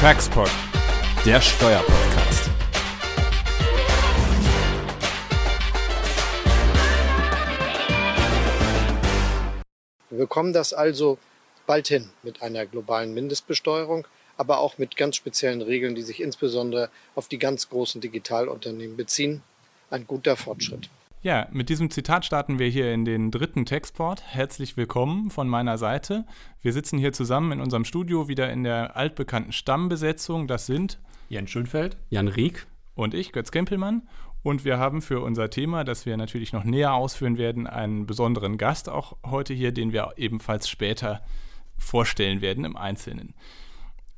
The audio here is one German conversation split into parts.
Taxpod, der Steuerpodcast. Wir bekommen das also bald hin mit einer globalen Mindestbesteuerung, aber auch mit ganz speziellen Regeln, die sich insbesondere auf die ganz großen Digitalunternehmen beziehen. Ein guter Fortschritt. Ja, mit diesem Zitat starten wir hier in den dritten Textport. Herzlich willkommen von meiner Seite. Wir sitzen hier zusammen in unserem Studio wieder in der altbekannten Stammbesetzung. Das sind Jan Schönfeld, Jan Rieck und ich, Götz Kempelmann. Und wir haben für unser Thema, das wir natürlich noch näher ausführen werden, einen besonderen Gast auch heute hier, den wir ebenfalls später vorstellen werden im Einzelnen.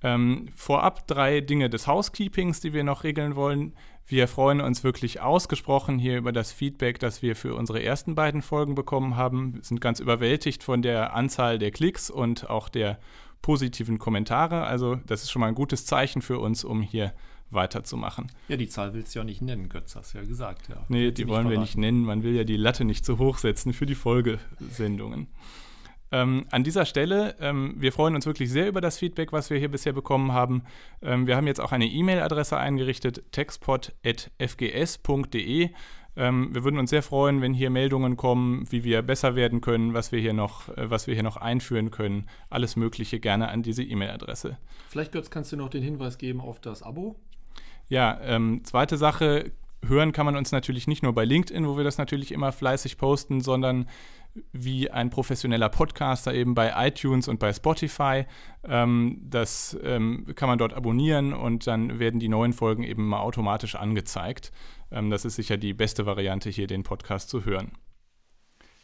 Ähm, vorab drei Dinge des Housekeepings, die wir noch regeln wollen. Wir freuen uns wirklich ausgesprochen hier über das Feedback, das wir für unsere ersten beiden Folgen bekommen haben. Wir sind ganz überwältigt von der Anzahl der Klicks und auch der positiven Kommentare. Also das ist schon mal ein gutes Zeichen für uns, um hier weiterzumachen. Ja, die Zahl willst du ja nicht nennen, Götz, hast du ja gesagt. Ja. Nee, die wollen wir nicht nennen. Man will ja die Latte nicht zu hoch setzen für die Folgesendungen. Ähm, an dieser Stelle, ähm, wir freuen uns wirklich sehr über das Feedback, was wir hier bisher bekommen haben. Ähm, wir haben jetzt auch eine E-Mail-Adresse eingerichtet, textpod.fgs.de. Ähm, wir würden uns sehr freuen, wenn hier Meldungen kommen, wie wir besser werden können, was wir hier noch, äh, was wir hier noch einführen können. Alles Mögliche gerne an diese E-Mail-Adresse. Vielleicht, Götz, kannst du noch den Hinweis geben auf das Abo? Ja, ähm, zweite Sache, hören kann man uns natürlich nicht nur bei LinkedIn, wo wir das natürlich immer fleißig posten, sondern wie ein professioneller Podcaster eben bei iTunes und bei Spotify. Ähm, das ähm, kann man dort abonnieren und dann werden die neuen Folgen eben mal automatisch angezeigt. Ähm, das ist sicher die beste Variante, hier den Podcast zu hören.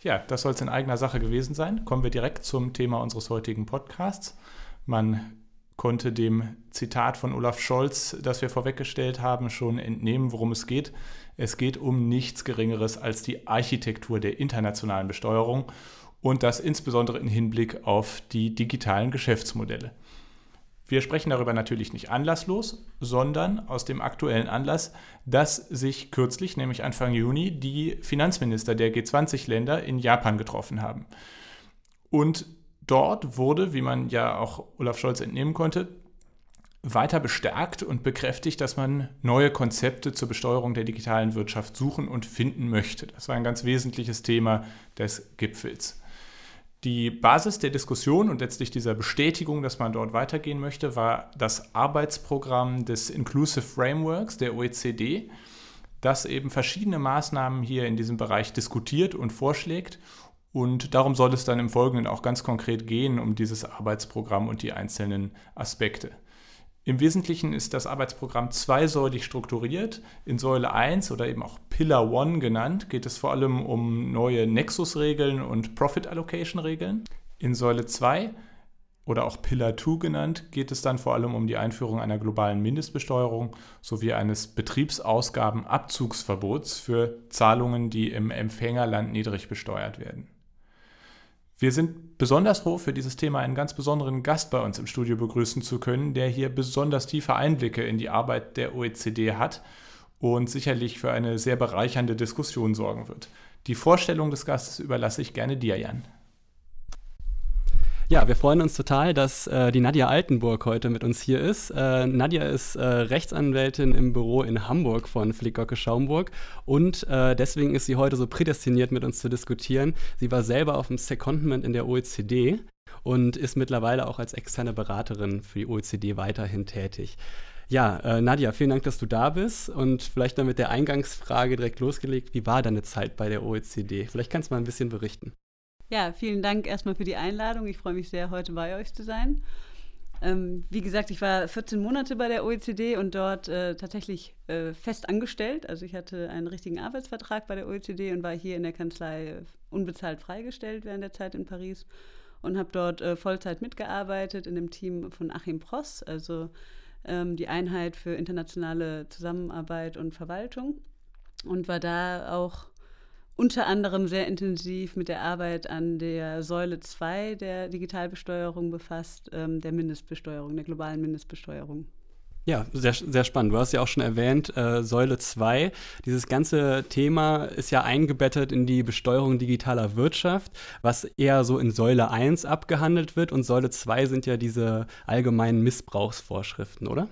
Ja, das soll es in eigener Sache gewesen sein. Kommen wir direkt zum Thema unseres heutigen Podcasts. Man konnte dem Zitat von Olaf Scholz, das wir vorweggestellt haben, schon entnehmen, worum es geht. Es geht um nichts Geringeres als die Architektur der internationalen Besteuerung und das insbesondere im Hinblick auf die digitalen Geschäftsmodelle. Wir sprechen darüber natürlich nicht anlasslos, sondern aus dem aktuellen Anlass, dass sich kürzlich, nämlich Anfang Juni, die Finanzminister der G20-Länder in Japan getroffen haben. Und dort wurde, wie man ja auch Olaf Scholz entnehmen konnte, weiter bestärkt und bekräftigt, dass man neue Konzepte zur Besteuerung der digitalen Wirtschaft suchen und finden möchte. Das war ein ganz wesentliches Thema des Gipfels. Die Basis der Diskussion und letztlich dieser Bestätigung, dass man dort weitergehen möchte, war das Arbeitsprogramm des Inclusive Frameworks der OECD, das eben verschiedene Maßnahmen hier in diesem Bereich diskutiert und vorschlägt und darum soll es dann im Folgenden auch ganz konkret gehen, um dieses Arbeitsprogramm und die einzelnen Aspekte. Im Wesentlichen ist das Arbeitsprogramm zweisäulig strukturiert. In Säule 1 oder eben auch Pillar 1 genannt geht es vor allem um neue Nexus-Regeln und Profit Allocation-Regeln. In Säule 2 oder auch Pillar 2 genannt, geht es dann vor allem um die Einführung einer globalen Mindestbesteuerung sowie eines Betriebsausgabenabzugsverbots für Zahlungen, die im Empfängerland niedrig besteuert werden. Wir sind besonders froh, für dieses Thema einen ganz besonderen Gast bei uns im Studio begrüßen zu können, der hier besonders tiefe Einblicke in die Arbeit der OECD hat und sicherlich für eine sehr bereichernde Diskussion sorgen wird. Die Vorstellung des Gastes überlasse ich gerne dir, Jan. Ja, wir freuen uns total, dass äh, die Nadja Altenburg heute mit uns hier ist. Äh, Nadja ist äh, Rechtsanwältin im Büro in Hamburg von Flickgocke Schaumburg und äh, deswegen ist sie heute so prädestiniert, mit uns zu diskutieren. Sie war selber auf dem Secondment in der OECD und ist mittlerweile auch als externe Beraterin für die OECD weiterhin tätig. Ja, äh, Nadja, vielen Dank, dass du da bist und vielleicht dann mit der Eingangsfrage direkt losgelegt. Wie war deine Zeit bei der OECD? Vielleicht kannst du mal ein bisschen berichten. Ja, vielen Dank erstmal für die Einladung. Ich freue mich sehr, heute bei euch zu sein. Ähm, wie gesagt, ich war 14 Monate bei der OECD und dort äh, tatsächlich äh, fest angestellt. Also ich hatte einen richtigen Arbeitsvertrag bei der OECD und war hier in der Kanzlei äh, unbezahlt freigestellt während der Zeit in Paris und habe dort äh, Vollzeit mitgearbeitet in dem Team von Achim Pross, also ähm, die Einheit für internationale Zusammenarbeit und Verwaltung und war da auch unter anderem sehr intensiv mit der Arbeit an der Säule 2 der Digitalbesteuerung befasst, ähm, der Mindestbesteuerung, der globalen Mindestbesteuerung. Ja, sehr, sehr spannend. Du hast ja auch schon erwähnt, äh, Säule 2. Dieses ganze Thema ist ja eingebettet in die Besteuerung digitaler Wirtschaft, was eher so in Säule 1 abgehandelt wird. Und Säule 2 sind ja diese allgemeinen Missbrauchsvorschriften, oder?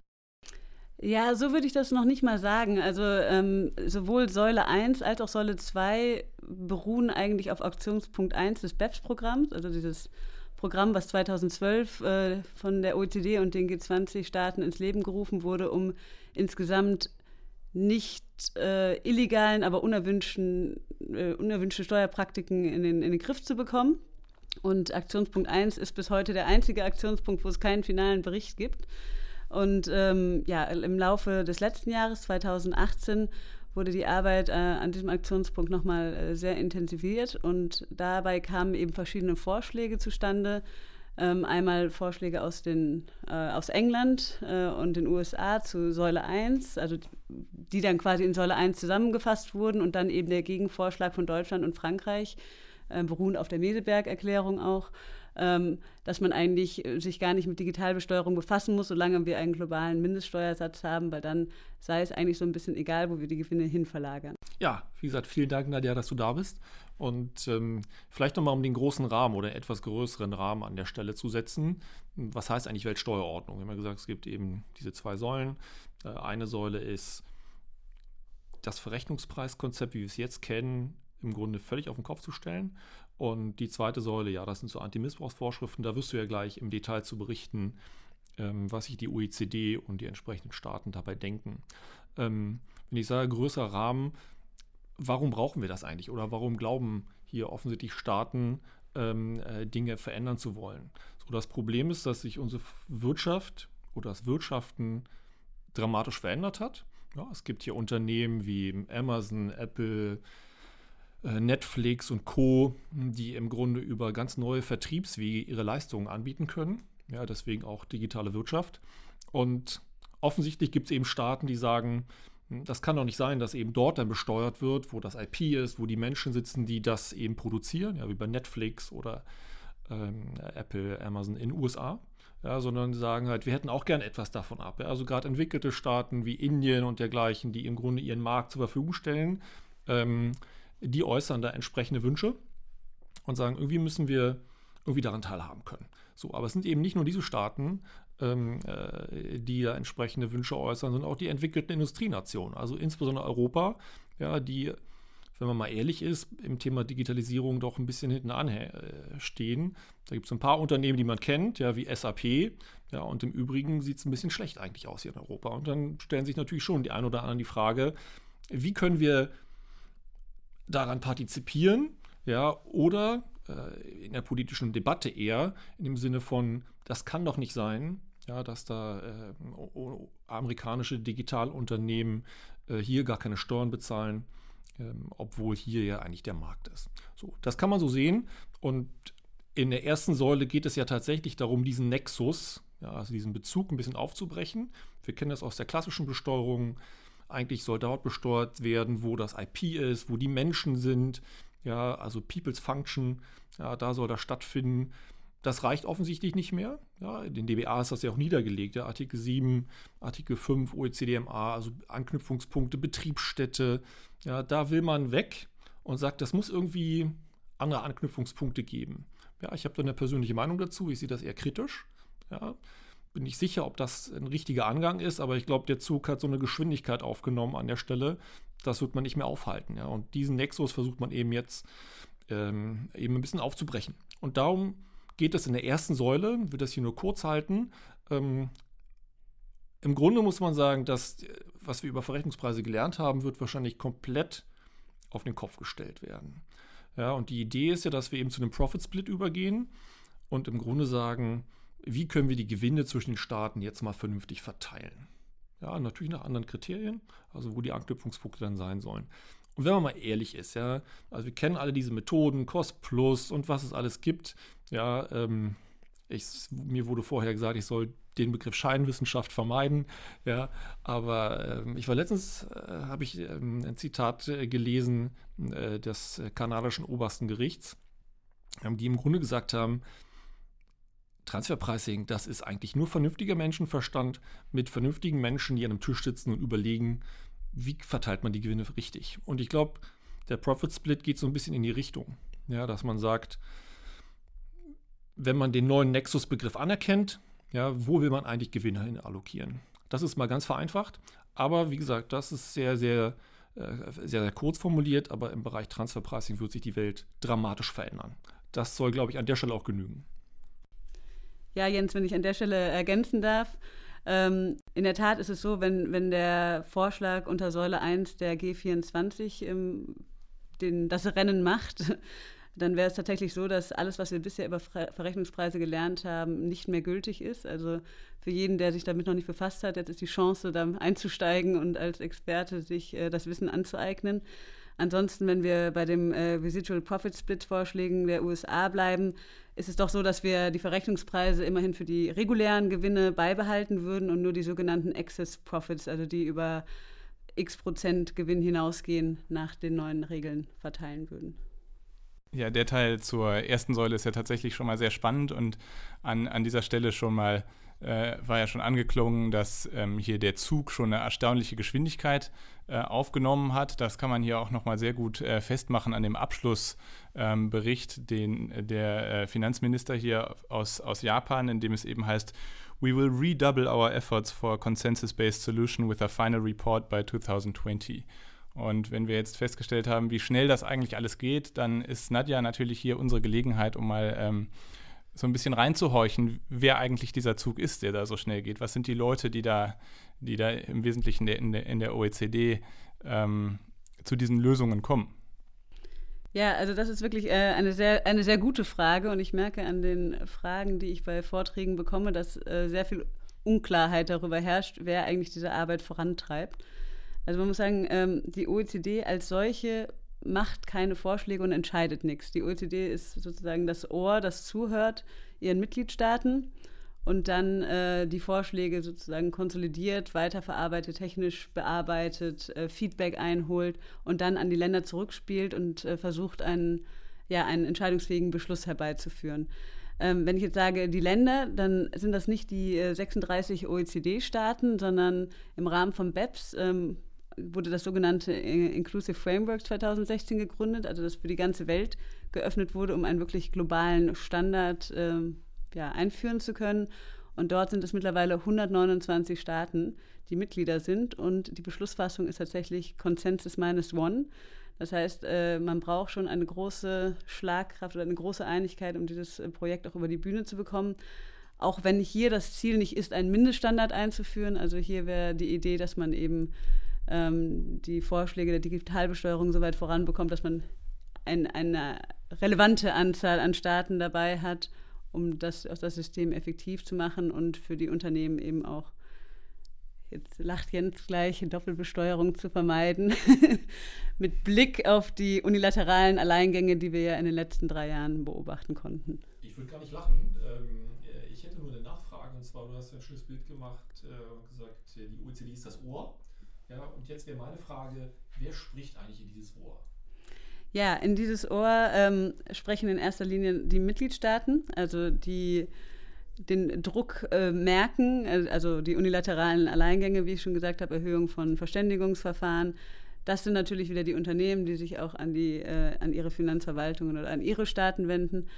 Ja, so würde ich das noch nicht mal sagen. Also ähm, sowohl Säule 1 als auch Säule 2 beruhen eigentlich auf Aktionspunkt 1 des BEPS-Programms, also dieses Programm, was 2012 äh, von der OECD und den G20-Staaten ins Leben gerufen wurde, um insgesamt nicht äh, illegalen, aber unerwünschten, äh, unerwünschte Steuerpraktiken in den, in den Griff zu bekommen. Und Aktionspunkt 1 ist bis heute der einzige Aktionspunkt, wo es keinen finalen Bericht gibt. Und ähm, ja, im Laufe des letzten Jahres, 2018, wurde die Arbeit äh, an diesem Aktionspunkt nochmal äh, sehr intensiviert und dabei kamen eben verschiedene Vorschläge zustande. Ähm, einmal Vorschläge aus, den, äh, aus England äh, und den USA zu Säule 1, also die dann quasi in Säule 1 zusammengefasst wurden und dann eben der Gegenvorschlag von Deutschland und Frankreich, äh, beruhend auf der Meseberg-Erklärung auch ähm, dass man eigentlich äh, sich gar nicht mit Digitalbesteuerung befassen muss, solange wir einen globalen Mindeststeuersatz haben, weil dann sei es eigentlich so ein bisschen egal, wo wir die Gewinne hin verlagern. Ja, wie gesagt, vielen Dank, Nadja, dass du da bist. Und ähm, vielleicht nochmal um den großen Rahmen oder etwas größeren Rahmen an der Stelle zu setzen. Was heißt eigentlich Weltsteuerordnung? Wir haben ja gesagt, es gibt eben diese zwei Säulen. Äh, eine Säule ist das Verrechnungspreiskonzept, wie wir es jetzt kennen, im Grunde völlig auf den Kopf zu stellen. Und die zweite Säule, ja, das sind so Antimissbrauchsvorschriften. Da wirst du ja gleich im Detail zu berichten, ähm, was sich die OECD und die entsprechenden Staaten dabei denken. Ähm, wenn ich sage größerer Rahmen, warum brauchen wir das eigentlich? Oder warum glauben hier offensichtlich Staaten, ähm, äh, Dinge verändern zu wollen? So, das Problem ist, dass sich unsere Wirtschaft oder das Wirtschaften dramatisch verändert hat. Ja, es gibt hier Unternehmen wie Amazon, Apple, Netflix und Co., die im Grunde über ganz neue Vertriebswege ihre Leistungen anbieten können. Ja, deswegen auch digitale Wirtschaft. Und offensichtlich gibt es eben Staaten, die sagen, hm, das kann doch nicht sein, dass eben dort dann besteuert wird, wo das IP ist, wo die Menschen sitzen, die das eben produzieren, ja, wie bei Netflix oder ähm, Apple, Amazon in den USA. Ja, sondern sagen halt, wir hätten auch gern etwas davon ab. Ja, also gerade entwickelte Staaten wie Indien und dergleichen, die im Grunde ihren Markt zur Verfügung stellen, ähm, die äußern da entsprechende Wünsche und sagen, irgendwie müssen wir irgendwie daran teilhaben können. So, aber es sind eben nicht nur diese Staaten, ähm, äh, die da entsprechende Wünsche äußern, sondern auch die entwickelten Industrienationen, also insbesondere Europa, ja, die, wenn man mal ehrlich ist, im Thema Digitalisierung doch ein bisschen hinten anstehen. Äh, da gibt es ein paar Unternehmen, die man kennt, ja, wie SAP, ja, und im Übrigen sieht es ein bisschen schlecht eigentlich aus hier in Europa. Und dann stellen sich natürlich schon die ein oder anderen die Frage, wie können wir daran partizipieren, ja, oder äh, in der politischen Debatte eher in dem Sinne von, das kann doch nicht sein, ja, dass da äh, amerikanische Digitalunternehmen äh, hier gar keine Steuern bezahlen, ähm, obwohl hier ja eigentlich der Markt ist. So, das kann man so sehen und in der ersten Säule geht es ja tatsächlich darum, diesen Nexus, ja, also diesen Bezug ein bisschen aufzubrechen. Wir kennen das aus der klassischen Besteuerung eigentlich soll dort besteuert werden, wo das IP ist, wo die Menschen sind. Ja, also People's Function, ja, da soll das stattfinden. Das reicht offensichtlich nicht mehr. Ja, in den DBA ist das ja auch niedergelegt. Ja, Artikel 7, Artikel 5, OECDMA, also Anknüpfungspunkte, Betriebsstätte. Ja, da will man weg und sagt, das muss irgendwie andere Anknüpfungspunkte geben. Ja, ich habe da eine persönliche Meinung dazu. Ich sehe das eher kritisch. Ja, bin nicht sicher, ob das ein richtiger Angang ist, aber ich glaube, der Zug hat so eine Geschwindigkeit aufgenommen an der Stelle. Das wird man nicht mehr aufhalten. Ja. Und diesen Nexus versucht man eben jetzt ähm, eben ein bisschen aufzubrechen. Und darum geht es in der ersten Säule, wird das hier nur kurz halten. Ähm, Im Grunde muss man sagen, dass was wir über Verrechnungspreise gelernt haben, wird wahrscheinlich komplett auf den Kopf gestellt werden. Ja, und die Idee ist ja, dass wir eben zu einem Profit Split übergehen und im Grunde sagen, wie können wir die Gewinne zwischen den Staaten jetzt mal vernünftig verteilen. Ja, natürlich nach anderen Kriterien, also wo die Anknüpfungspunkte dann sein sollen. Und wenn man mal ehrlich ist, ja, also wir kennen alle diese Methoden, Cost Plus und was es alles gibt. Ja, ähm, ich, mir wurde vorher gesagt, ich soll den Begriff Scheinwissenschaft vermeiden. Ja, aber ähm, ich war letztens, äh, habe ich ähm, ein Zitat äh, gelesen äh, des kanadischen obersten Gerichts, ähm, die im Grunde gesagt haben, Transferpricing, das ist eigentlich nur vernünftiger Menschenverstand mit vernünftigen Menschen, die an einem Tisch sitzen und überlegen, wie verteilt man die Gewinne richtig. Und ich glaube, der Profit Split geht so ein bisschen in die Richtung, ja, dass man sagt, wenn man den neuen Nexus-Begriff anerkennt, ja, wo will man eigentlich Gewinne hin allokieren? Das ist mal ganz vereinfacht, aber wie gesagt, das ist sehr, sehr, äh, sehr, sehr kurz formuliert, aber im Bereich Transferpricing wird sich die Welt dramatisch verändern. Das soll, glaube ich, an der Stelle auch genügen. Ja, Jens, wenn ich an der Stelle ergänzen darf. Ähm, in der Tat ist es so, wenn, wenn der Vorschlag unter Säule 1 der G24 ähm, den, das Rennen macht, dann wäre es tatsächlich so, dass alles, was wir bisher über Verrechnungspreise gelernt haben, nicht mehr gültig ist. Also für jeden, der sich damit noch nicht befasst hat, jetzt ist die Chance, da einzusteigen und als Experte sich äh, das Wissen anzueignen. Ansonsten, wenn wir bei dem äh, Residual Profit Split Vorschlägen der USA bleiben, ist es doch so, dass wir die Verrechnungspreise immerhin für die regulären Gewinne beibehalten würden und nur die sogenannten Excess Profits, also die über x Prozent Gewinn hinausgehen, nach den neuen Regeln verteilen würden. Ja, der Teil zur ersten Säule ist ja tatsächlich schon mal sehr spannend und an, an dieser Stelle schon mal äh, war ja schon angeklungen, dass ähm, hier der Zug schon eine erstaunliche Geschwindigkeit äh, aufgenommen hat. Das kann man hier auch nochmal sehr gut äh, festmachen an dem Abschlussbericht, ähm, den der äh, Finanzminister hier aus, aus Japan, in dem es eben heißt, We will redouble our efforts for a consensus-based solution with a final report by 2020. Und wenn wir jetzt festgestellt haben, wie schnell das eigentlich alles geht, dann ist Nadja natürlich hier unsere Gelegenheit, um mal ähm, so ein bisschen reinzuhorchen, wer eigentlich dieser Zug ist, der da so schnell geht. Was sind die Leute, die da, die da im Wesentlichen in der, in der OECD ähm, zu diesen Lösungen kommen? Ja, also das ist wirklich äh, eine, sehr, eine sehr gute Frage und ich merke an den Fragen, die ich bei Vorträgen bekomme, dass äh, sehr viel Unklarheit darüber herrscht, wer eigentlich diese Arbeit vorantreibt. Also man muss sagen, ähm, die OECD als solche macht keine Vorschläge und entscheidet nichts. Die OECD ist sozusagen das Ohr, das zuhört ihren Mitgliedstaaten und dann äh, die Vorschläge sozusagen konsolidiert, weiterverarbeitet, technisch bearbeitet, äh, Feedback einholt und dann an die Länder zurückspielt und äh, versucht, einen, ja, einen entscheidungsfähigen Beschluss herbeizuführen. Ähm, wenn ich jetzt sage die Länder, dann sind das nicht die 36 äh, OECD-Staaten, sondern im Rahmen von BEPS ähm, wurde das sogenannte Inclusive Framework 2016 gegründet, also das für die ganze Welt geöffnet wurde, um einen wirklich globalen Standard äh, ja, einführen zu können. Und dort sind es mittlerweile 129 Staaten, die Mitglieder sind. Und die Beschlussfassung ist tatsächlich Consensus minus one. Das heißt, äh, man braucht schon eine große Schlagkraft oder eine große Einigkeit, um dieses äh, Projekt auch über die Bühne zu bekommen. Auch wenn hier das Ziel nicht ist, einen Mindeststandard einzuführen. Also hier wäre die Idee, dass man eben ähm, die Vorschläge der Digitalbesteuerung so weit voranbekommt, dass man ein, eine relevante Anzahl an Staaten dabei hat, um das, das System effektiv zu machen und für die Unternehmen eben auch, jetzt lacht Jens gleich, Doppelbesteuerung zu vermeiden, mit Blick auf die unilateralen Alleingänge, die wir ja in den letzten drei Jahren beobachten konnten. Ich würde gar nicht lachen. Ähm, ich hätte nur eine Nachfrage, und zwar, du hast ein schönes Bild gemacht äh, und gesagt, die OECD ist das Ohr. Ja, und jetzt wäre meine Frage, wer spricht eigentlich in dieses Ohr? Ja, in dieses Ohr ähm, sprechen in erster Linie die Mitgliedstaaten, also die den Druck äh, merken, äh, also die unilateralen Alleingänge, wie ich schon gesagt habe, Erhöhung von Verständigungsverfahren. Das sind natürlich wieder die Unternehmen, die sich auch an, die, äh, an ihre Finanzverwaltungen oder an ihre Staaten wenden.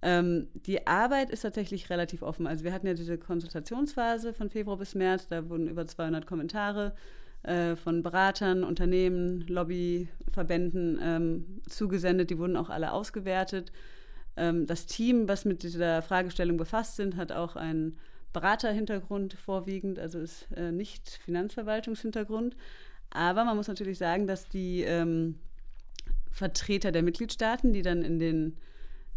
Ähm, die Arbeit ist tatsächlich relativ offen. Also wir hatten ja diese Konsultationsphase von Februar bis März, da wurden über 200 Kommentare äh, von Beratern, Unternehmen, Lobbyverbänden ähm, zugesendet. Die wurden auch alle ausgewertet. Ähm, das Team, was mit dieser Fragestellung befasst sind, hat auch einen Beraterhintergrund vorwiegend, also ist äh, nicht Finanzverwaltungshintergrund. Aber man muss natürlich sagen, dass die ähm, Vertreter der Mitgliedstaaten, die dann in den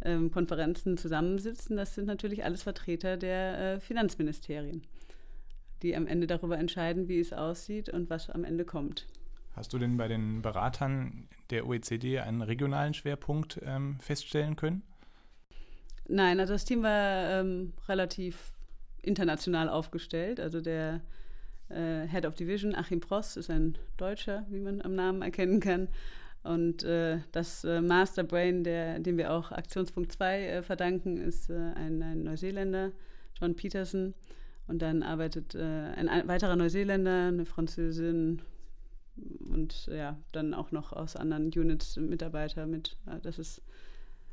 ähm, Konferenzen zusammensitzen, das sind natürlich alles Vertreter der äh, Finanzministerien die am Ende darüber entscheiden, wie es aussieht und was am Ende kommt. Hast du denn bei den Beratern der OECD einen regionalen Schwerpunkt ähm, feststellen können? Nein, also das Team war ähm, relativ international aufgestellt. Also der äh, Head of Division, Achim Prost, ist ein Deutscher, wie man am Namen erkennen kann. Und äh, das äh, Masterbrain, der, dem wir auch Aktionspunkt 2 äh, verdanken, ist äh, ein, ein, Neuseeländer, John Peterson. Und dann arbeitet äh, ein, weiterer Neuseeländer, eine Französin und ja, dann auch noch aus anderen Units Mitarbeiter mit. Das ist,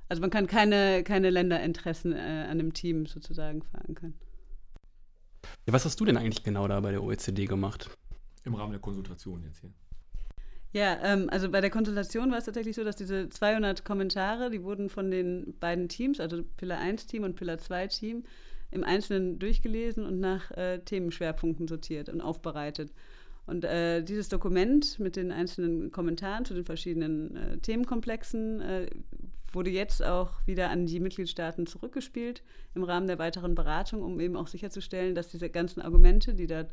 also man kann keine, keine Länderinteressen äh, an dem Team sozusagen verankern. Ja, was hast du denn eigentlich genau da bei der OECD gemacht? Im Rahmen der Konsultation jetzt hier. Ja, ähm, also bei der Konsultation war es tatsächlich so, dass diese 200 Kommentare, die wurden von den beiden Teams, also Pillar 1 Team und Pillar 2 Team, im Einzelnen durchgelesen und nach äh, Themenschwerpunkten sortiert und aufbereitet. Und äh, dieses Dokument mit den einzelnen Kommentaren zu den verschiedenen äh, Themenkomplexen äh, wurde jetzt auch wieder an die Mitgliedstaaten zurückgespielt im Rahmen der weiteren Beratung, um eben auch sicherzustellen, dass diese ganzen Argumente, die da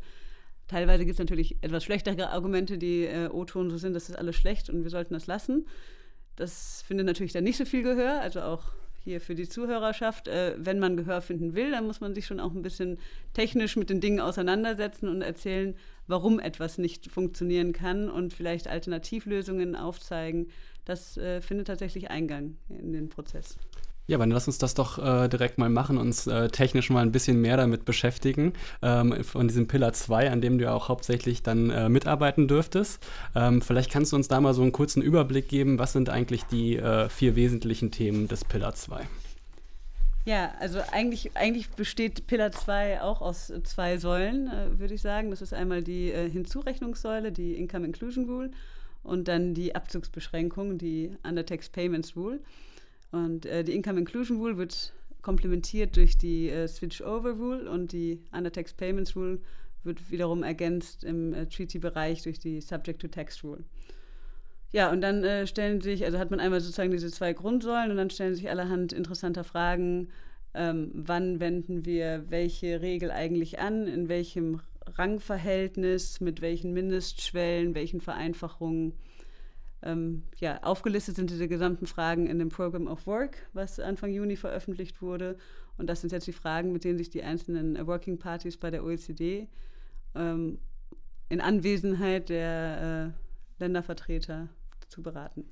teilweise gibt es natürlich etwas schlechtere Argumente, die äh, O-Ton so sind, das ist alles schlecht und wir sollten das lassen. Das findet natürlich dann nicht so viel Gehör, also auch hier für die Zuhörerschaft, äh, wenn man Gehör finden will, dann muss man sich schon auch ein bisschen technisch mit den Dingen auseinandersetzen und erzählen, warum etwas nicht funktionieren kann und vielleicht Alternativlösungen aufzeigen. Das äh, findet tatsächlich Eingang in den Prozess. Ja, dann lass uns das doch äh, direkt mal machen, uns äh, technisch mal ein bisschen mehr damit beschäftigen. Ähm, von diesem Pillar 2, an dem du ja auch hauptsächlich dann äh, mitarbeiten dürftest. Ähm, vielleicht kannst du uns da mal so einen kurzen Überblick geben, was sind eigentlich die äh, vier wesentlichen Themen des Pillar 2? Ja, also eigentlich, eigentlich besteht Pillar 2 auch aus zwei Säulen, äh, würde ich sagen. Das ist einmal die äh, Hinzurechnungssäule, die Income Inclusion Rule, und dann die Abzugsbeschränkung, die Undertax Payments Rule. Und äh, die Income Inclusion Rule wird komplementiert durch die äh, Switch-Over Rule und die Undertax Payments Rule wird wiederum ergänzt im äh, Treaty-Bereich durch die Subject to Tax Rule. Ja, und dann äh, stellen sich, also hat man einmal sozusagen diese zwei Grundsäulen und dann stellen sich allerhand interessanter Fragen, ähm, wann wenden wir welche Regel eigentlich an, in welchem Rangverhältnis, mit welchen Mindestschwellen, welchen Vereinfachungen ähm, ja, aufgelistet sind diese gesamten Fragen in dem Program of Work, was Anfang Juni veröffentlicht wurde. Und das sind jetzt die Fragen, mit denen sich die einzelnen Working Parties bei der OECD ähm, in Anwesenheit der äh, Ländervertreter zu beraten.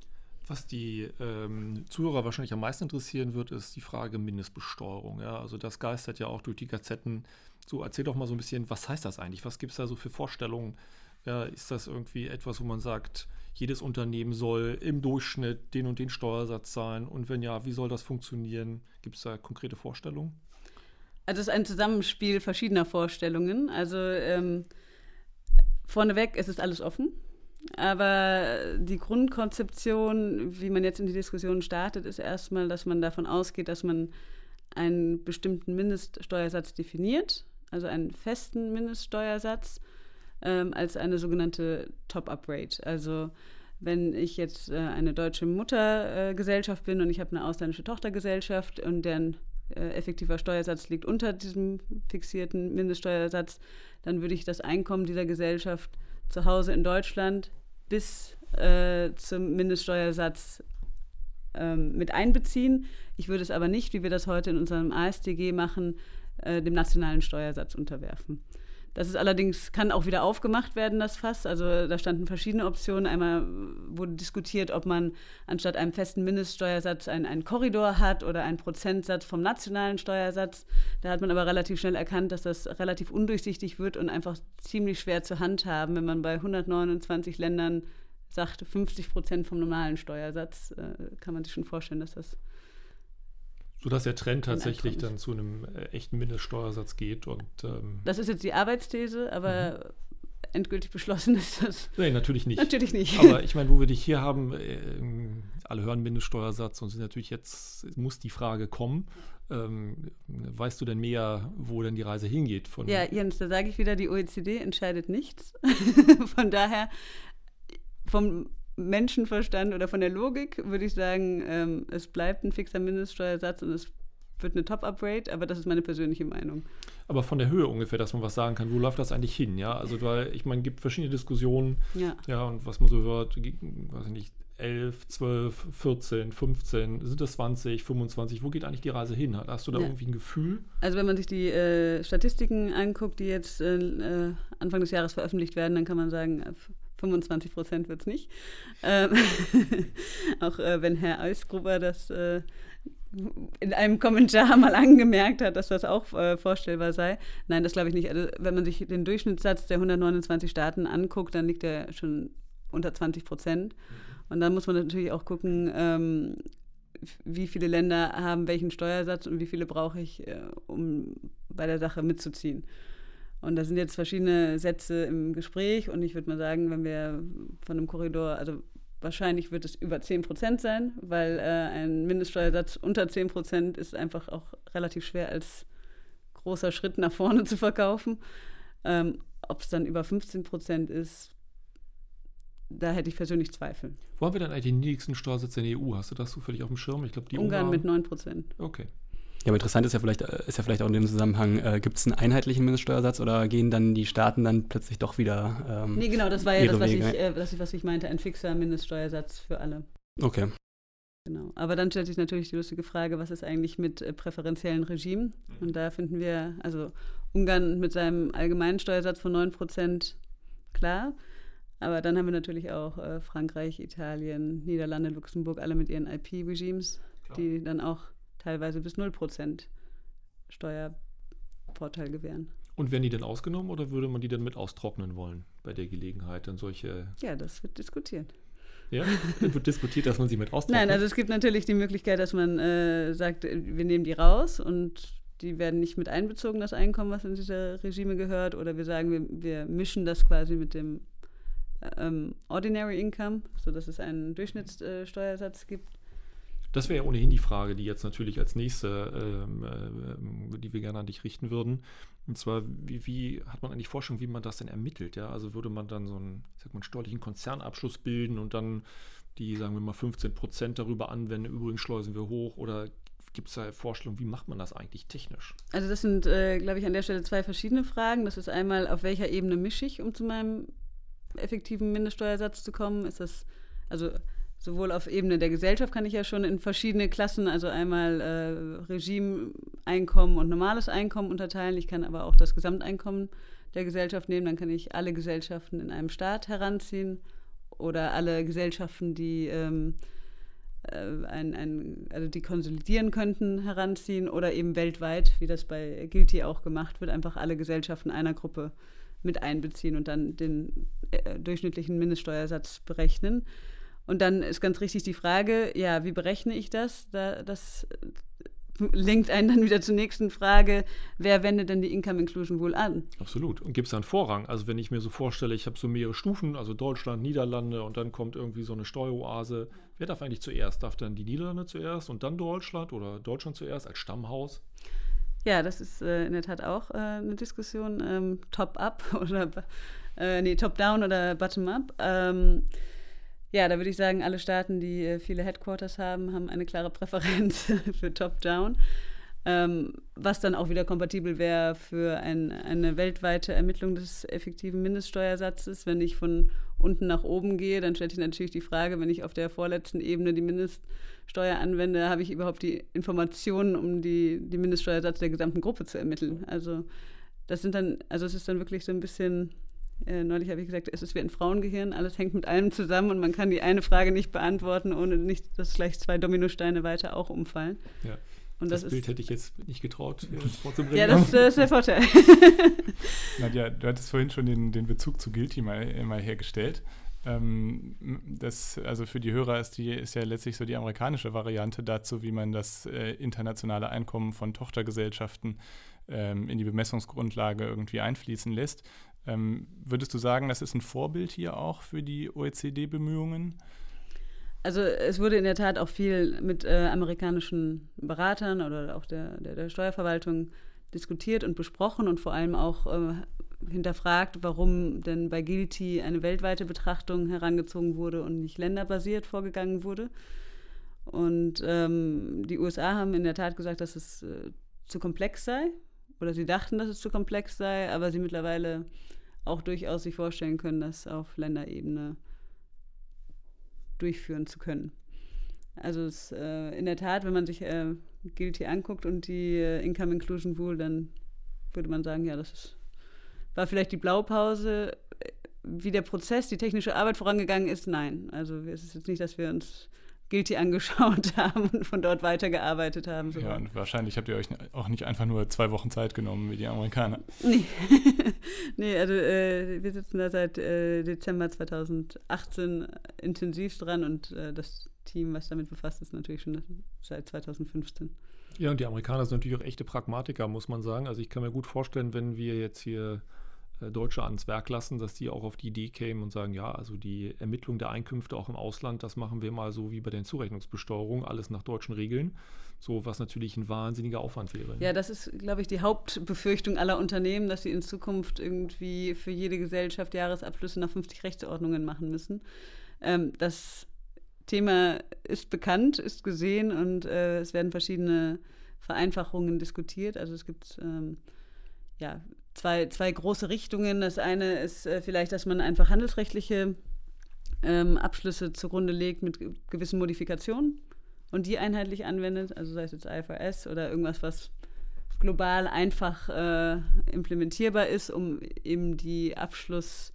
Was die ähm, Zuhörer wahrscheinlich am meisten interessieren wird, ist die Frage Mindestbesteuerung. Ja? Also das geistert ja auch durch die Gazetten. So, erzähl doch mal so ein bisschen, was heißt das eigentlich? Was gibt es da so für Vorstellungen? Ja, ist das irgendwie etwas, wo man sagt, jedes Unternehmen soll im Durchschnitt den und den Steuersatz sein? Und wenn ja, wie soll das funktionieren? Gibt es da konkrete Vorstellungen? Also es ist ein Zusammenspiel verschiedener Vorstellungen. Also ähm, vorneweg, es ist alles offen. Aber die Grundkonzeption, wie man jetzt in die Diskussion startet, ist erstmal, dass man davon ausgeht, dass man einen bestimmten Mindeststeuersatz definiert, also einen festen Mindeststeuersatz ähm, als eine sogenannte Top-Up-Rate. Also wenn ich jetzt äh, eine deutsche Muttergesellschaft äh, bin und ich habe eine ausländische Tochtergesellschaft und deren äh, effektiver Steuersatz liegt unter diesem fixierten Mindeststeuersatz, dann würde ich das Einkommen dieser Gesellschaft zu Hause in Deutschland bis äh, zum Mindeststeuersatz ähm, mit einbeziehen. Ich würde es aber nicht, wie wir das heute in unserem ASDG machen, äh, dem nationalen Steuersatz unterwerfen. Das ist allerdings, kann auch wieder aufgemacht werden, das Fass. Also da standen verschiedene Optionen. Einmal wurde diskutiert, ob man anstatt einem festen Mindeststeuersatz einen, einen Korridor hat oder einen Prozentsatz vom nationalen Steuersatz. Da hat man aber relativ schnell erkannt, dass das relativ undurchsichtig wird und einfach ziemlich schwer zu handhaben, wenn man bei 129 Ländern sagt, 50 Prozent vom normalen Steuersatz, äh, kann man sich schon vorstellen, dass das sodass der Trend tatsächlich dann zu einem äh, echten Mindeststeuersatz geht. Und, ähm das ist jetzt die Arbeitsthese, aber mhm. endgültig beschlossen ist das. Nein, natürlich nicht. Natürlich nicht. Aber ich meine, wo wir dich hier haben, äh, alle hören Mindeststeuersatz und sind natürlich jetzt, muss die Frage kommen. Ähm, weißt du denn mehr, wo denn die Reise hingeht? Von ja, Jens, da sage ich wieder, die OECD entscheidet nichts. Von daher, vom Menschenverstand oder von der Logik würde ich sagen, ähm, es bleibt ein fixer Mindeststeuersatz und es wird eine Top-Up-Rate, aber das ist meine persönliche Meinung. Aber von der Höhe ungefähr, dass man was sagen kann, wo läuft das eigentlich hin? Ja, also weil ich meine, es gibt verschiedene Diskussionen, ja. ja, und was man so hört, weiß ich nicht, 11, 12, 14, 15, sind das 20, 25, wo geht eigentlich die Reise hin? Hast du da ja. irgendwie ein Gefühl? Also wenn man sich die äh, Statistiken anguckt, die jetzt äh, Anfang des Jahres veröffentlicht werden, dann kann man sagen, 25 Prozent wird es nicht. Ähm, auch äh, wenn Herr Eisgruber das äh, in einem Kommentar mal angemerkt hat, dass das auch äh, vorstellbar sei. Nein, das glaube ich nicht. Also, wenn man sich den Durchschnittssatz der 129 Staaten anguckt, dann liegt er schon unter 20 Prozent. Und dann muss man natürlich auch gucken, ähm, wie viele Länder haben welchen Steuersatz und wie viele brauche ich, äh, um bei der Sache mitzuziehen. Und da sind jetzt verschiedene Sätze im Gespräch und ich würde mal sagen, wenn wir von einem Korridor, also wahrscheinlich wird es über 10 Prozent sein, weil äh, ein Mindeststeuersatz unter 10 Prozent ist einfach auch relativ schwer als großer Schritt nach vorne zu verkaufen. Ähm, Ob es dann über 15 Prozent ist, da hätte ich persönlich Zweifel. Wo haben wir dann eigentlich den niedrigsten Steuersatz in der EU? Hast du das zufällig auf dem Schirm? Ich glaube, die Ungarn, Ungarn mit 9 Prozent. Okay. Ja, aber interessant ist ja vielleicht, äh, ist ja vielleicht auch in dem Zusammenhang, äh, gibt es einen einheitlichen Mindeststeuersatz oder gehen dann die Staaten dann plötzlich doch wieder. Ähm, nee, genau, das war ja das, was ich, äh, das, was ich meinte, ein fixer Mindeststeuersatz für alle. Okay. Genau. Aber dann stellt sich natürlich die lustige Frage, was ist eigentlich mit äh, präferenziellen Regimen? Und da finden wir, also Ungarn mit seinem allgemeinen Steuersatz von 9 Prozent, klar. Aber dann haben wir natürlich auch äh, Frankreich, Italien, Niederlande, Luxemburg, alle mit ihren IP-Regimes, die dann auch teilweise bis 0% Steuervorteil gewähren. Und werden die dann ausgenommen oder würde man die dann mit austrocknen wollen bei der Gelegenheit? Dann solche. Ja, das wird diskutiert. Ja, wird diskutiert, dass man sie mit austrocknet. Nein, also es gibt natürlich die Möglichkeit, dass man äh, sagt, wir nehmen die raus und die werden nicht mit einbezogen, das Einkommen, was in diese Regime gehört, oder wir sagen, wir, wir mischen das quasi mit dem ähm, Ordinary Income, sodass es einen Durchschnittssteuersatz äh, gibt. Das wäre ja ohnehin die Frage, die jetzt natürlich als nächste, ähm, äh, die wir gerne an dich richten würden. Und zwar, wie, wie, hat man eigentlich Forschung, wie man das denn ermittelt? Ja? Also würde man dann so einen, sag mal, steuerlichen Konzernabschluss bilden und dann die, sagen wir mal, 15 Prozent darüber anwenden, übrigens schleusen wir hoch oder Gibt es da Vorstellungen, wie macht man das eigentlich technisch? Also das sind, äh, glaube ich, an der Stelle zwei verschiedene Fragen. Das ist einmal, auf welcher Ebene mische ich, um zu meinem effektiven Mindeststeuersatz zu kommen? Ist das, also sowohl auf Ebene der Gesellschaft kann ich ja schon in verschiedene Klassen, also einmal äh, Regime-Einkommen und normales Einkommen unterteilen. Ich kann aber auch das Gesamteinkommen der Gesellschaft nehmen. Dann kann ich alle Gesellschaften in einem Staat heranziehen oder alle Gesellschaften, die ähm, äh, ein, ein, also die konsolidieren könnten, heranziehen oder eben weltweit, wie das bei Guilty auch gemacht wird, einfach alle Gesellschaften einer Gruppe mit einbeziehen und dann den äh, durchschnittlichen Mindeststeuersatz berechnen. Und dann ist ganz richtig die Frage, ja, wie berechne ich das? Da, das äh, linkt einen dann wieder zur nächsten Frage, wer wendet denn die Income Inclusion wohl an? Absolut. Und gibt es einen Vorrang? Also wenn ich mir so vorstelle, ich habe so mehrere Stufen, also Deutschland, Niederlande und dann kommt irgendwie so eine Steueroase. Wer darf eigentlich zuerst? Darf dann die Niederlande zuerst und dann Deutschland oder Deutschland zuerst als Stammhaus? Ja, das ist äh, in der Tat auch äh, eine Diskussion, ähm, top-up oder äh, nee, top-down oder bottom-up. Ähm, ja, da würde ich sagen, alle Staaten, die äh, viele Headquarters haben, haben eine klare Präferenz für top-down. Ähm, was dann auch wieder kompatibel wäre für ein, eine weltweite Ermittlung des effektiven Mindeststeuersatzes. Wenn ich von unten nach oben gehe, dann stellt sich natürlich die Frage, wenn ich auf der vorletzten Ebene die Mindeststeuer anwende, habe ich überhaupt die Informationen, um die, die Mindeststeuersatz der gesamten Gruppe zu ermitteln. Also das sind dann, also es ist dann wirklich so ein bisschen, äh, neulich habe ich gesagt, es ist wie ein Frauengehirn, alles hängt mit allem zusammen und man kann die eine Frage nicht beantworten, ohne nicht, dass gleich zwei Dominosteine weiter auch umfallen. Ja. Und das, das Bild hätte ich jetzt nicht getraut, äh, vorzubringen. Ja, das, das, ist der Vorteil. Nadja, du hattest vorhin schon den, den Bezug zu Guilty mal, mal hergestellt. Ähm, das, also für die Hörer ist, die, ist ja letztlich so die amerikanische Variante dazu, wie man das äh, internationale Einkommen von Tochtergesellschaften ähm, in die Bemessungsgrundlage irgendwie einfließen lässt. Ähm, würdest du sagen, das ist ein Vorbild hier auch für die OECD-Bemühungen? Also es wurde in der Tat auch viel mit äh, amerikanischen Beratern oder auch der, der, der, Steuerverwaltung diskutiert und besprochen und vor allem auch äh, hinterfragt, warum denn bei Guilty eine weltweite Betrachtung herangezogen wurde und nicht länderbasiert vorgegangen wurde. Und ähm, die USA haben in der Tat gesagt, dass es äh, zu komplex sei oder sie dachten, dass es zu komplex sei, aber sie mittlerweile auch durchaus sich vorstellen können, dass auf Länderebene durchführen zu können. Also es, äh, in der Tat, wenn man sich äh, Guilty anguckt und die äh, Income Inclusion Rule, dann würde man sagen, ja, das ist, war vielleicht die Blaupause. wie der Prozess, die technische Arbeit vorangegangen ist, nein. Also es ist jetzt nicht, dass wir uns Guilty angeschaut haben und von dort weitergearbeitet haben. So. Ja, und wahrscheinlich habt ihr euch auch nicht einfach nur zwei Wochen Zeit genommen wie die Amerikaner. Nee, nee also äh, wir sitzen da seit äh, Dezember 2018 intensiv dran und äh, das Team, was damit befasst ist, natürlich schon seit 2015. Ja, und die Amerikaner sind natürlich auch echte Pragmatiker, muss man sagen. Also ich kann mir gut vorstellen, wenn wir jetzt hier äh, Deutsche ans Werk lassen, dass die auch auf die Idee kämen und sagen, ja, also die Ermittlung der Einkünfte auch im Ausland, das machen wir mal so wie bei den Zurechnungsbesteuerungen, alles nach deutschen Regeln. So, was natürlich ein wahnsinniger Aufwand wäre. Ja, das ist, glaube ich, die Hauptbefürchtung aller Unternehmen, dass sie in Zukunft irgendwie für jede Gesellschaft Jahresabschlüsse nach 50 Rechtsordnungen machen müssen. Ähm, das Thema ist bekannt, ist gesehen und äh, es werden verschiedene Vereinfachungen diskutiert. Also es gibt ähm, ja, zwei, zwei große Richtungen. Das eine ist äh, vielleicht, dass man einfach handelsrechtliche ähm, Abschlüsse zugrunde legt mit gewissen Modifikationen und die einheitlich anwendet, also sei es jetzt IFRS oder irgendwas, was global einfach äh, implementierbar ist, um eben die Abschluss,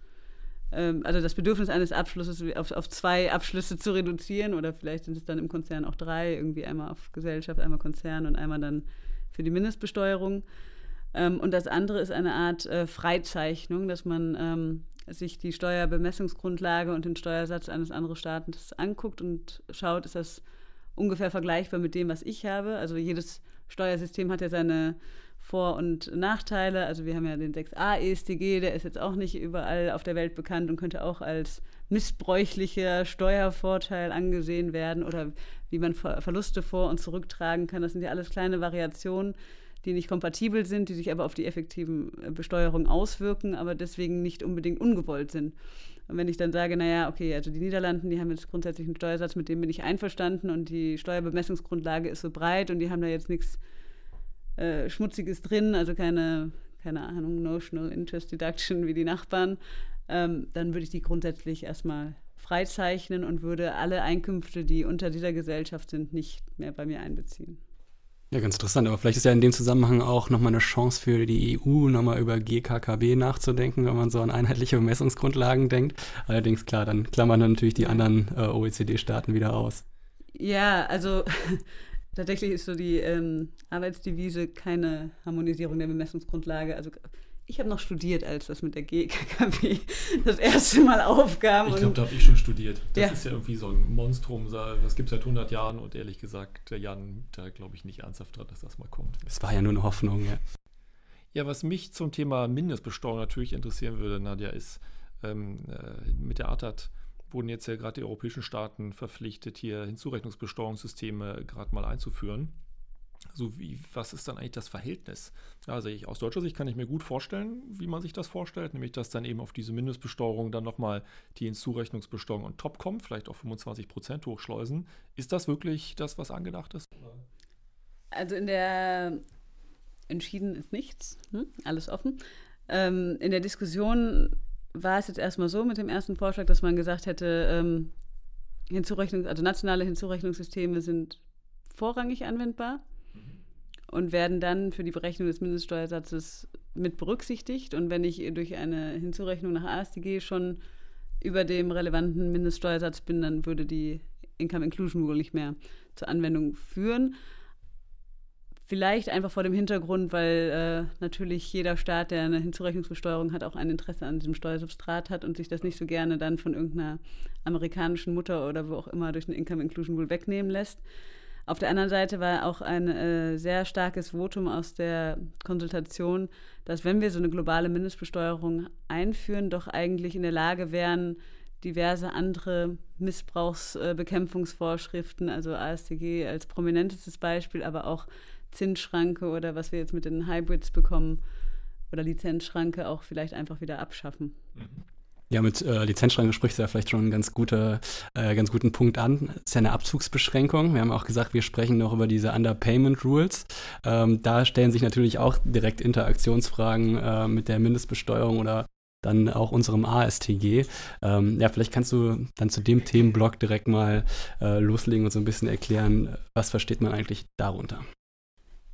ähm, also das Bedürfnis eines Abschlusses auf, auf zwei Abschlüsse zu reduzieren oder vielleicht sind es dann im Konzern auch drei, irgendwie einmal auf Gesellschaft, einmal Konzern und einmal dann für die Mindestbesteuerung. Ähm, und das andere ist eine Art äh, Freizeichnung, dass man ähm, sich die Steuerbemessungsgrundlage und den Steuersatz eines anderen Staates anguckt und schaut, ist das ungefähr vergleichbar mit dem, was ich habe. Also jedes Steuersystem hat ja seine vor- und Nachteile. Also wir haben ja den 6a ESTG, der ist jetzt auch nicht überall auf der Welt bekannt und könnte auch als missbräuchlicher Steuervorteil angesehen werden oder wie man Verluste vor- und zurücktragen kann. Das sind ja alles kleine Variationen, die nicht kompatibel sind, die sich aber auf die effektiven äh, Besteuerung auswirken, aber deswegen nicht unbedingt ungewollt sind. Und wenn ich dann sage, naja, okay, also die Niederlanden, die haben jetzt grundsätzlich einen Steuersatz, mit dem bin ich einverstanden und die Steuerbemessungsgrundlage ist so breit und die haben da jetzt nichts äh, Schmutziges drin, also keine, keine Ahnung, Notional Interest Deduction wie die Nachbarn, ähm, dann würde ich die grundsätzlich erstmal freizeichnen und würde alle Einkünfte, die unter dieser Gesellschaft sind, nicht mehr bei mir einbeziehen. Ja, ganz interessant. Aber vielleicht ist ja in dem Zusammenhang auch nochmal eine Chance für die EU, nochmal über GKKB nachzudenken, wenn man so an einheitliche Bemessungsgrundlagen denkt. Allerdings, klar, dann klammern dann natürlich die anderen äh, OECD-Staaten wieder aus. Ja, also tatsächlich ist so die ähm, Arbeitsdevise keine Harmonisierung der Bemessungsgrundlage. Also ich habe noch studiert, als das mit der GKKW das erste Mal aufkam. Ich glaube, da habe ich schon studiert. Das ja. ist ja irgendwie so ein Monstrum. Das gibt es seit 100 Jahren und ehrlich gesagt, der Jan, da glaube ich nicht ernsthaft dran, dass das mal kommt. Es war ja nur eine Hoffnung, ja. Ja, was mich zum Thema Mindestbesteuerung natürlich interessieren würde, Nadja, ist, ähm, äh, mit der ATAT wurden jetzt ja gerade die europäischen Staaten verpflichtet, hier Hinzurechnungsbesteuerungssysteme gerade mal einzuführen. So wie, was ist dann eigentlich das Verhältnis? Also ich, aus deutscher Sicht kann ich mir gut vorstellen, wie man sich das vorstellt, nämlich dass dann eben auf diese Mindestbesteuerung dann nochmal die Hinzurechnungsbesteuerung on top kommt, vielleicht auf 25 Prozent hochschleusen. Ist das wirklich das, was angedacht ist? Also in der entschieden ist nichts, hm? alles offen. Ähm, in der Diskussion war es jetzt erstmal so mit dem ersten Vorschlag, dass man gesagt hätte, ähm, Hinzurechnungs-, also nationale Hinzurechnungssysteme sind vorrangig anwendbar und werden dann für die Berechnung des Mindeststeuersatzes mit berücksichtigt. Und wenn ich durch eine Hinzurechnung nach AStG schon über dem relevanten Mindeststeuersatz bin, dann würde die Income Inclusion Rule nicht mehr zur Anwendung führen. Vielleicht einfach vor dem Hintergrund, weil äh, natürlich jeder Staat, der eine Hinzurechnungsbesteuerung hat, auch ein Interesse an diesem Steuersubstrat hat und sich das nicht so gerne dann von irgendeiner amerikanischen Mutter oder wo auch immer durch eine Income Inclusion Rule wegnehmen lässt. Auf der anderen Seite war auch ein äh, sehr starkes Votum aus der Konsultation, dass wenn wir so eine globale Mindestbesteuerung einführen, doch eigentlich in der Lage wären, diverse andere Missbrauchsbekämpfungsvorschriften, also ASTG als prominentestes Beispiel, aber auch Zinsschranke oder was wir jetzt mit den Hybrids bekommen oder Lizenzschranke auch vielleicht einfach wieder abschaffen. Mhm. Ja, mit äh, Lizenzschranke sprichst du ja vielleicht schon einen ganz, gute, äh, ganz guten Punkt an. Ist ja eine Abzugsbeschränkung. Wir haben auch gesagt, wir sprechen noch über diese Underpayment Rules. Ähm, da stellen sich natürlich auch direkt Interaktionsfragen äh, mit der Mindestbesteuerung oder dann auch unserem ASTG. Ähm, ja, vielleicht kannst du dann zu dem Themenblock direkt mal äh, loslegen und so ein bisschen erklären, was versteht man eigentlich darunter?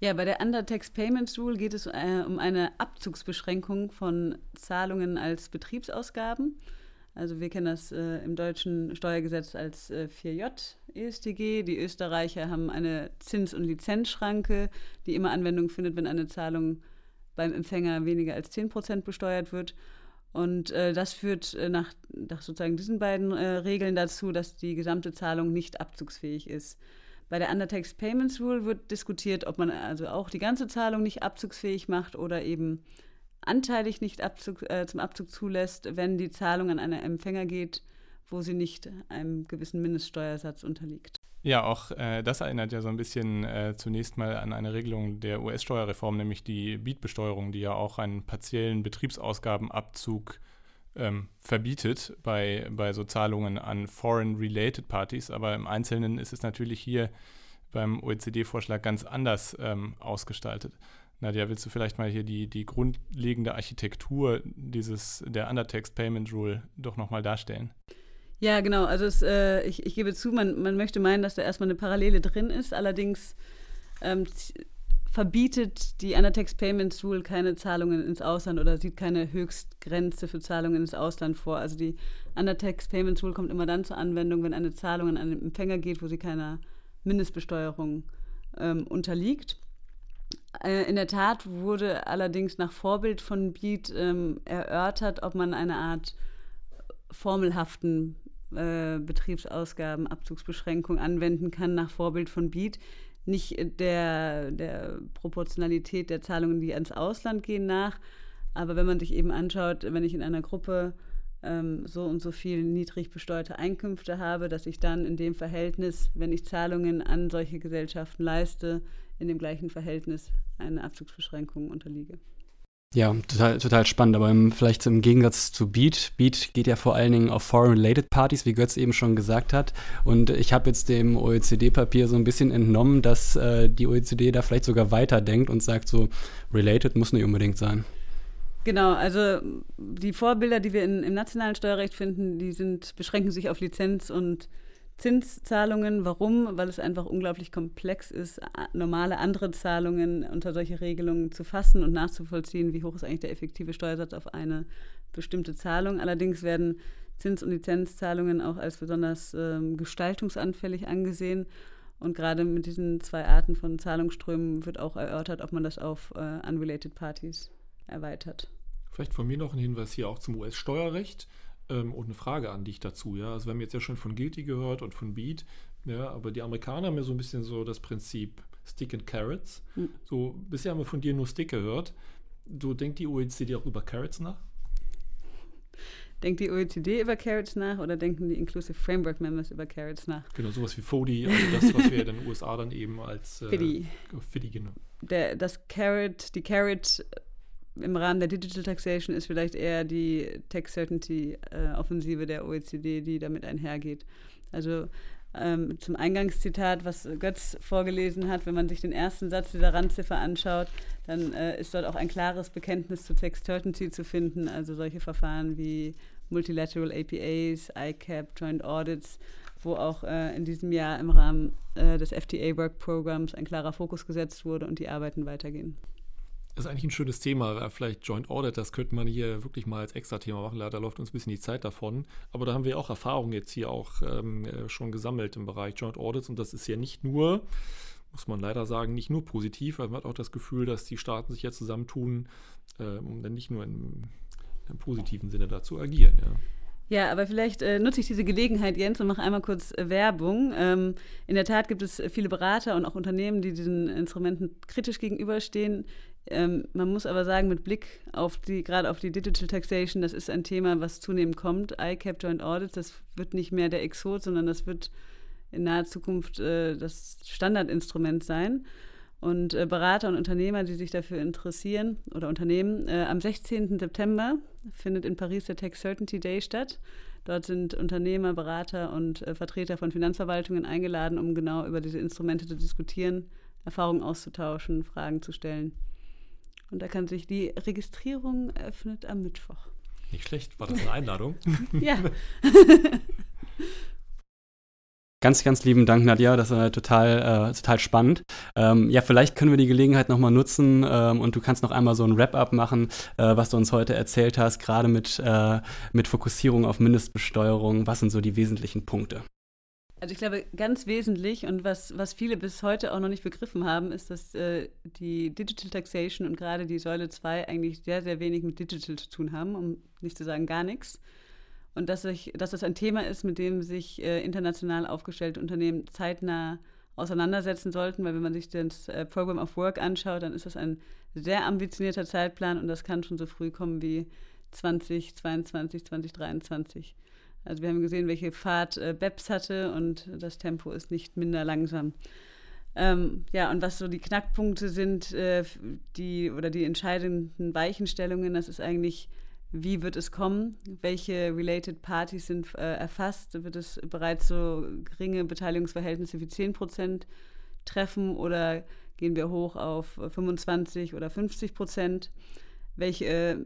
Ja, bei der Undertax Payments Rule geht es äh, um eine Abzugsbeschränkung von Zahlungen als Betriebsausgaben. Also wir kennen das äh, im deutschen Steuergesetz als äh, 4J ESTG. Die Österreicher haben eine Zins- und Lizenzschranke, die immer Anwendung findet, wenn eine Zahlung beim Empfänger weniger als 10 Prozent besteuert wird. Und äh, das führt äh, nach, nach, sozusagen diesen beiden äh, Regeln dazu, dass die gesamte Zahlung nicht abzugsfähig ist. Bei der Undertax Payments Rule wird diskutiert, ob man also auch die ganze Zahlung nicht abzugsfähig macht oder eben anteilig nicht Abzug, äh, zum Abzug zulässt, wenn die Zahlung an einen Empfänger geht, wo sie nicht einem gewissen Mindeststeuersatz unterliegt. Ja, auch äh, das erinnert ja so ein bisschen äh, zunächst mal an eine Regelung der US-Steuerreform, nämlich die Beat-Besteuerung, die ja auch einen partiellen Betriebsausgabenabzug ähm, verbietet bei, bei so Zahlungen an Foreign-Related Parties. Aber im Einzelnen ist es natürlich hier beim OECD-Vorschlag ganz anders ähm, ausgestaltet. Nadja, willst du vielleicht mal hier die, die grundlegende Architektur dieses, der Undertext Payment Rule doch nochmal darstellen? Ja, genau. Also es, äh, ich, ich gebe zu, man, man möchte meinen, dass da erstmal eine Parallele drin ist. Allerdings ähm, verbietet die Anatex Payments Rule keine Zahlungen ins Ausland oder sieht keine Höchstgrenze für Zahlungen ins Ausland vor. Also die Anatex Payments Rule kommt immer dann zur Anwendung, wenn eine Zahlung an einen Empfänger geht, wo sie keiner Mindestbesteuerung ähm, unterliegt. Äh, in der Tat wurde allerdings nach Vorbild von Beat ähm, erörtert, ob man eine Art formelhaften äh, Betriebsausgabenabzugsbeschränkung anwenden kann, nach Vorbild von Beat. Nicht der, der Proportionalität der Zahlungen, die ans Ausland gehen, nach. Aber wenn man sich eben anschaut, wenn ich in einer Gruppe ähm, so und so viel niedrig besteuerte Einkünfte habe, dass ich dann in dem Verhältnis, wenn ich Zahlungen an solche Gesellschaften leiste, in dem gleichen Verhältnis eine Abzugsbeschränkung unterliege. Ja, total, total spannend, aber im, vielleicht im Gegensatz zu Beat. Beat geht ja vor allen Dingen auf Foreign-Related Parties, wie Götz eben schon gesagt hat. Und ich habe jetzt dem OECD-Papier so ein bisschen entnommen, dass äh, die OECD da vielleicht sogar weiterdenkt und sagt so, related muss nicht unbedingt sein. Genau, also die Vorbilder, die wir in, im nationalen Steuerrecht finden, die sind, beschränken sich auf Lizenz und Zinszahlungen. Warum? Weil es einfach unglaublich komplex ist, normale andere Zahlungen unter solche Regelungen zu fassen und nachzuvollziehen, wie hoch ist eigentlich der effektive Steuersatz auf eine bestimmte Zahlung. Allerdings werden Zins- und Lizenzzahlungen auch als besonders ähm, gestaltungsanfällig angesehen. Und gerade mit diesen zwei Arten von Zahlungsströmen wird auch erörtert, ob man das auf äh, unrelated Parties erweitert. Vielleicht von mir noch ein Hinweis hier auch zum US-Steuerrecht. Ähm, und eine Frage an dich dazu, ja. Also wir haben jetzt ja schon von Guilty gehört und von Beat, ja, aber die Amerikaner haben ja so ein bisschen so das Prinzip Stick and Carrots. Mhm. So, bisher haben wir von dir nur Stick gehört. Du denkt die OECD auch über Carrots nach? Denkt die OECD über Carrots nach oder denken die Inclusive Framework Members über Carrots nach? Genau, sowas wie FODI, also das, was wir in den USA dann eben als äh, FIDI. FIDI, genau. Der, das Carrot, die Carrot im Rahmen der Digital Taxation ist vielleicht eher die Tax Certainty-Offensive äh, der OECD, die damit einhergeht. Also ähm, zum Eingangszitat, was Götz vorgelesen hat, wenn man sich den ersten Satz dieser Randziffer anschaut, dann äh, ist dort auch ein klares Bekenntnis zu Tax Certainty zu finden, also solche Verfahren wie Multilateral APAs, ICAP, Joint Audits, wo auch äh, in diesem Jahr im Rahmen äh, des FTA Work Programs ein klarer Fokus gesetzt wurde und die Arbeiten weitergehen. Ist eigentlich ein schönes Thema. Vielleicht Joint Audit, das könnte man hier wirklich mal als extra Thema machen. Da läuft uns ein bisschen die Zeit davon. Aber da haben wir auch Erfahrungen jetzt hier auch ähm, äh, schon gesammelt im Bereich Joint Audits. Und das ist ja nicht nur, muss man leider sagen, nicht nur positiv. Man hat auch das Gefühl, dass die Staaten sich jetzt zusammentun, äh, um dann nicht nur im, im positiven Sinne dazu agieren. Ja. Ja, aber vielleicht äh, nutze ich diese Gelegenheit, Jens, und mache einmal kurz äh, Werbung. Ähm, in der Tat gibt es viele Berater und auch Unternehmen, die diesen Instrumenten kritisch gegenüberstehen. Ähm, man muss aber sagen, mit Blick auf die, gerade auf die Digital Taxation, das ist ein Thema, was zunehmend kommt. ICAP Joint Audits, das wird nicht mehr der Exot, sondern das wird in naher Zukunft äh, das Standardinstrument sein. Und äh, Berater und Unternehmer, die sich dafür interessieren oder Unternehmen, äh, am 16. September findet in Paris der Tax Certainty Day statt. Dort sind Unternehmer, Berater und äh, Vertreter von Finanzverwaltungen eingeladen, um genau über diese Instrumente zu diskutieren, Erfahrungen auszutauschen, Fragen zu stellen. Und da kann sich die Registrierung eröffnet am Mittwoch. Nicht schlecht, war das eine Einladung? ja. Ganz, ganz lieben Dank, Nadja. Das war total, äh, total spannend. Ähm, ja, vielleicht können wir die Gelegenheit nochmal nutzen ähm, und du kannst noch einmal so ein Wrap-up machen, äh, was du uns heute erzählt hast, gerade mit, äh, mit Fokussierung auf Mindestbesteuerung. Was sind so die wesentlichen Punkte? Also ich glaube, ganz wesentlich und was, was viele bis heute auch noch nicht begriffen haben, ist, dass äh, die Digital Taxation und gerade die Säule 2 eigentlich sehr, sehr wenig mit Digital zu tun haben, um nicht zu sagen gar nichts. Und dass, ich, dass das ein Thema ist, mit dem sich äh, international aufgestellte Unternehmen zeitnah auseinandersetzen sollten, weil wenn man sich das äh, Program of Work anschaut, dann ist das ein sehr ambitionierter Zeitplan und das kann schon so früh kommen wie 2022, 2023. Also wir haben gesehen, welche Fahrt äh, BEPS hatte und das Tempo ist nicht minder langsam. Ähm, ja, und was so die Knackpunkte sind, äh, die oder die entscheidenden Weichenstellungen, das ist eigentlich, wie wird es kommen? Welche related Parties sind äh, erfasst? Wird es bereits so geringe Beteiligungsverhältnisse wie 10 Prozent treffen oder gehen wir hoch auf 25 oder 50 Prozent? Welche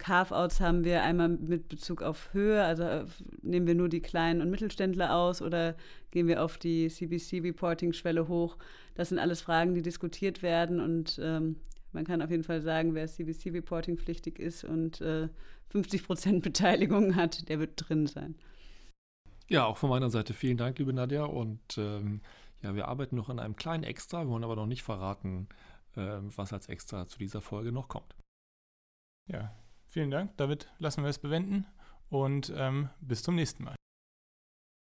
Carve-outs haben wir einmal mit Bezug auf Höhe, also äh, nehmen wir nur die kleinen und Mittelständler aus oder gehen wir auf die CBC-Reporting-Schwelle hoch? Das sind alles Fragen, die diskutiert werden und ähm, man kann auf jeden Fall sagen, wer CBC-Reporting pflichtig ist und äh, 50 Prozent Beteiligung hat, der wird drin sein. Ja, auch von meiner Seite vielen Dank, liebe Nadja. Und ähm, ja, wir arbeiten noch an einem kleinen Extra, wir wollen aber noch nicht verraten, äh, was als Extra zu dieser Folge noch kommt. Ja, Vielen Dank. Damit lassen wir es bewenden und ähm, bis zum nächsten Mal.